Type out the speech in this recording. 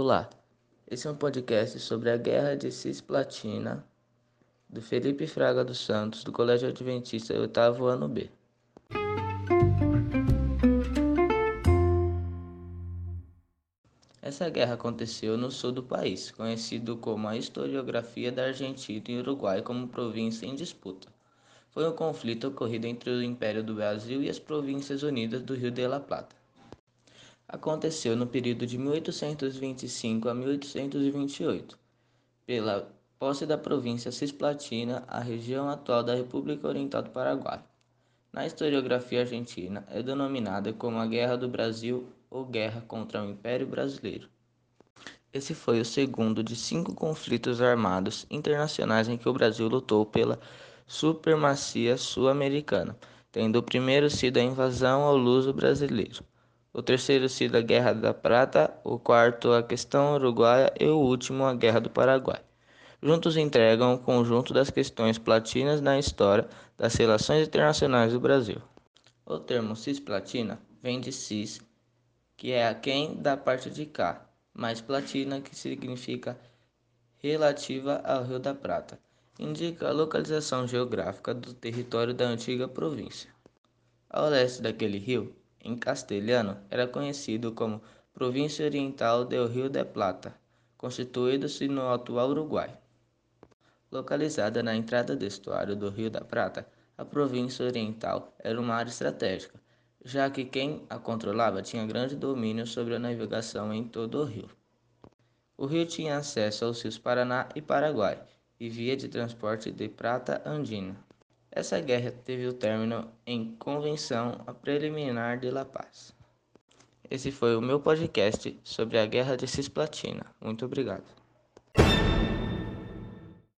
Olá, esse é um podcast sobre a Guerra de Cisplatina, do Felipe Fraga dos Santos, do Colégio Adventista, oitavo ano B. Essa guerra aconteceu no sul do país, conhecido como a historiografia da Argentina e Uruguai como província em disputa. Foi um conflito ocorrido entre o Império do Brasil e as Províncias Unidas do Rio de la Plata aconteceu no período de 1825 a 1828, pela posse da província Cisplatina, a região atual da República Oriental do Paraguai. Na historiografia argentina, é denominada como a Guerra do Brasil ou Guerra contra o Império Brasileiro. Esse foi o segundo de cinco conflitos armados internacionais em que o Brasil lutou pela supremacia sul-americana, tendo o primeiro sido a invasão ao luso brasileiro o terceiro sido a Guerra da Prata, o quarto a questão uruguaia e o último a Guerra do Paraguai. Juntos entregam o conjunto das questões platinas na história das relações internacionais do Brasil. O termo cisplatina vem de cis, que é a quem da parte de cá, mais platina, que significa relativa ao Rio da Prata. Indica a localização geográfica do território da antiga província. Ao leste daquele rio em castelhano, era conhecido como Província Oriental do Rio de Plata, constituído-se no atual Uruguai. Localizada na entrada do estuário do Rio da Prata, a província oriental era uma área estratégica, já que quem a controlava tinha grande domínio sobre a navegação em todo o rio. O rio tinha acesso aos rios Paraná e Paraguai e via de transporte de prata andina. Essa guerra teve o término em Convenção Preliminar de La Paz. Esse foi o meu podcast sobre a Guerra de Cisplatina. Muito obrigado.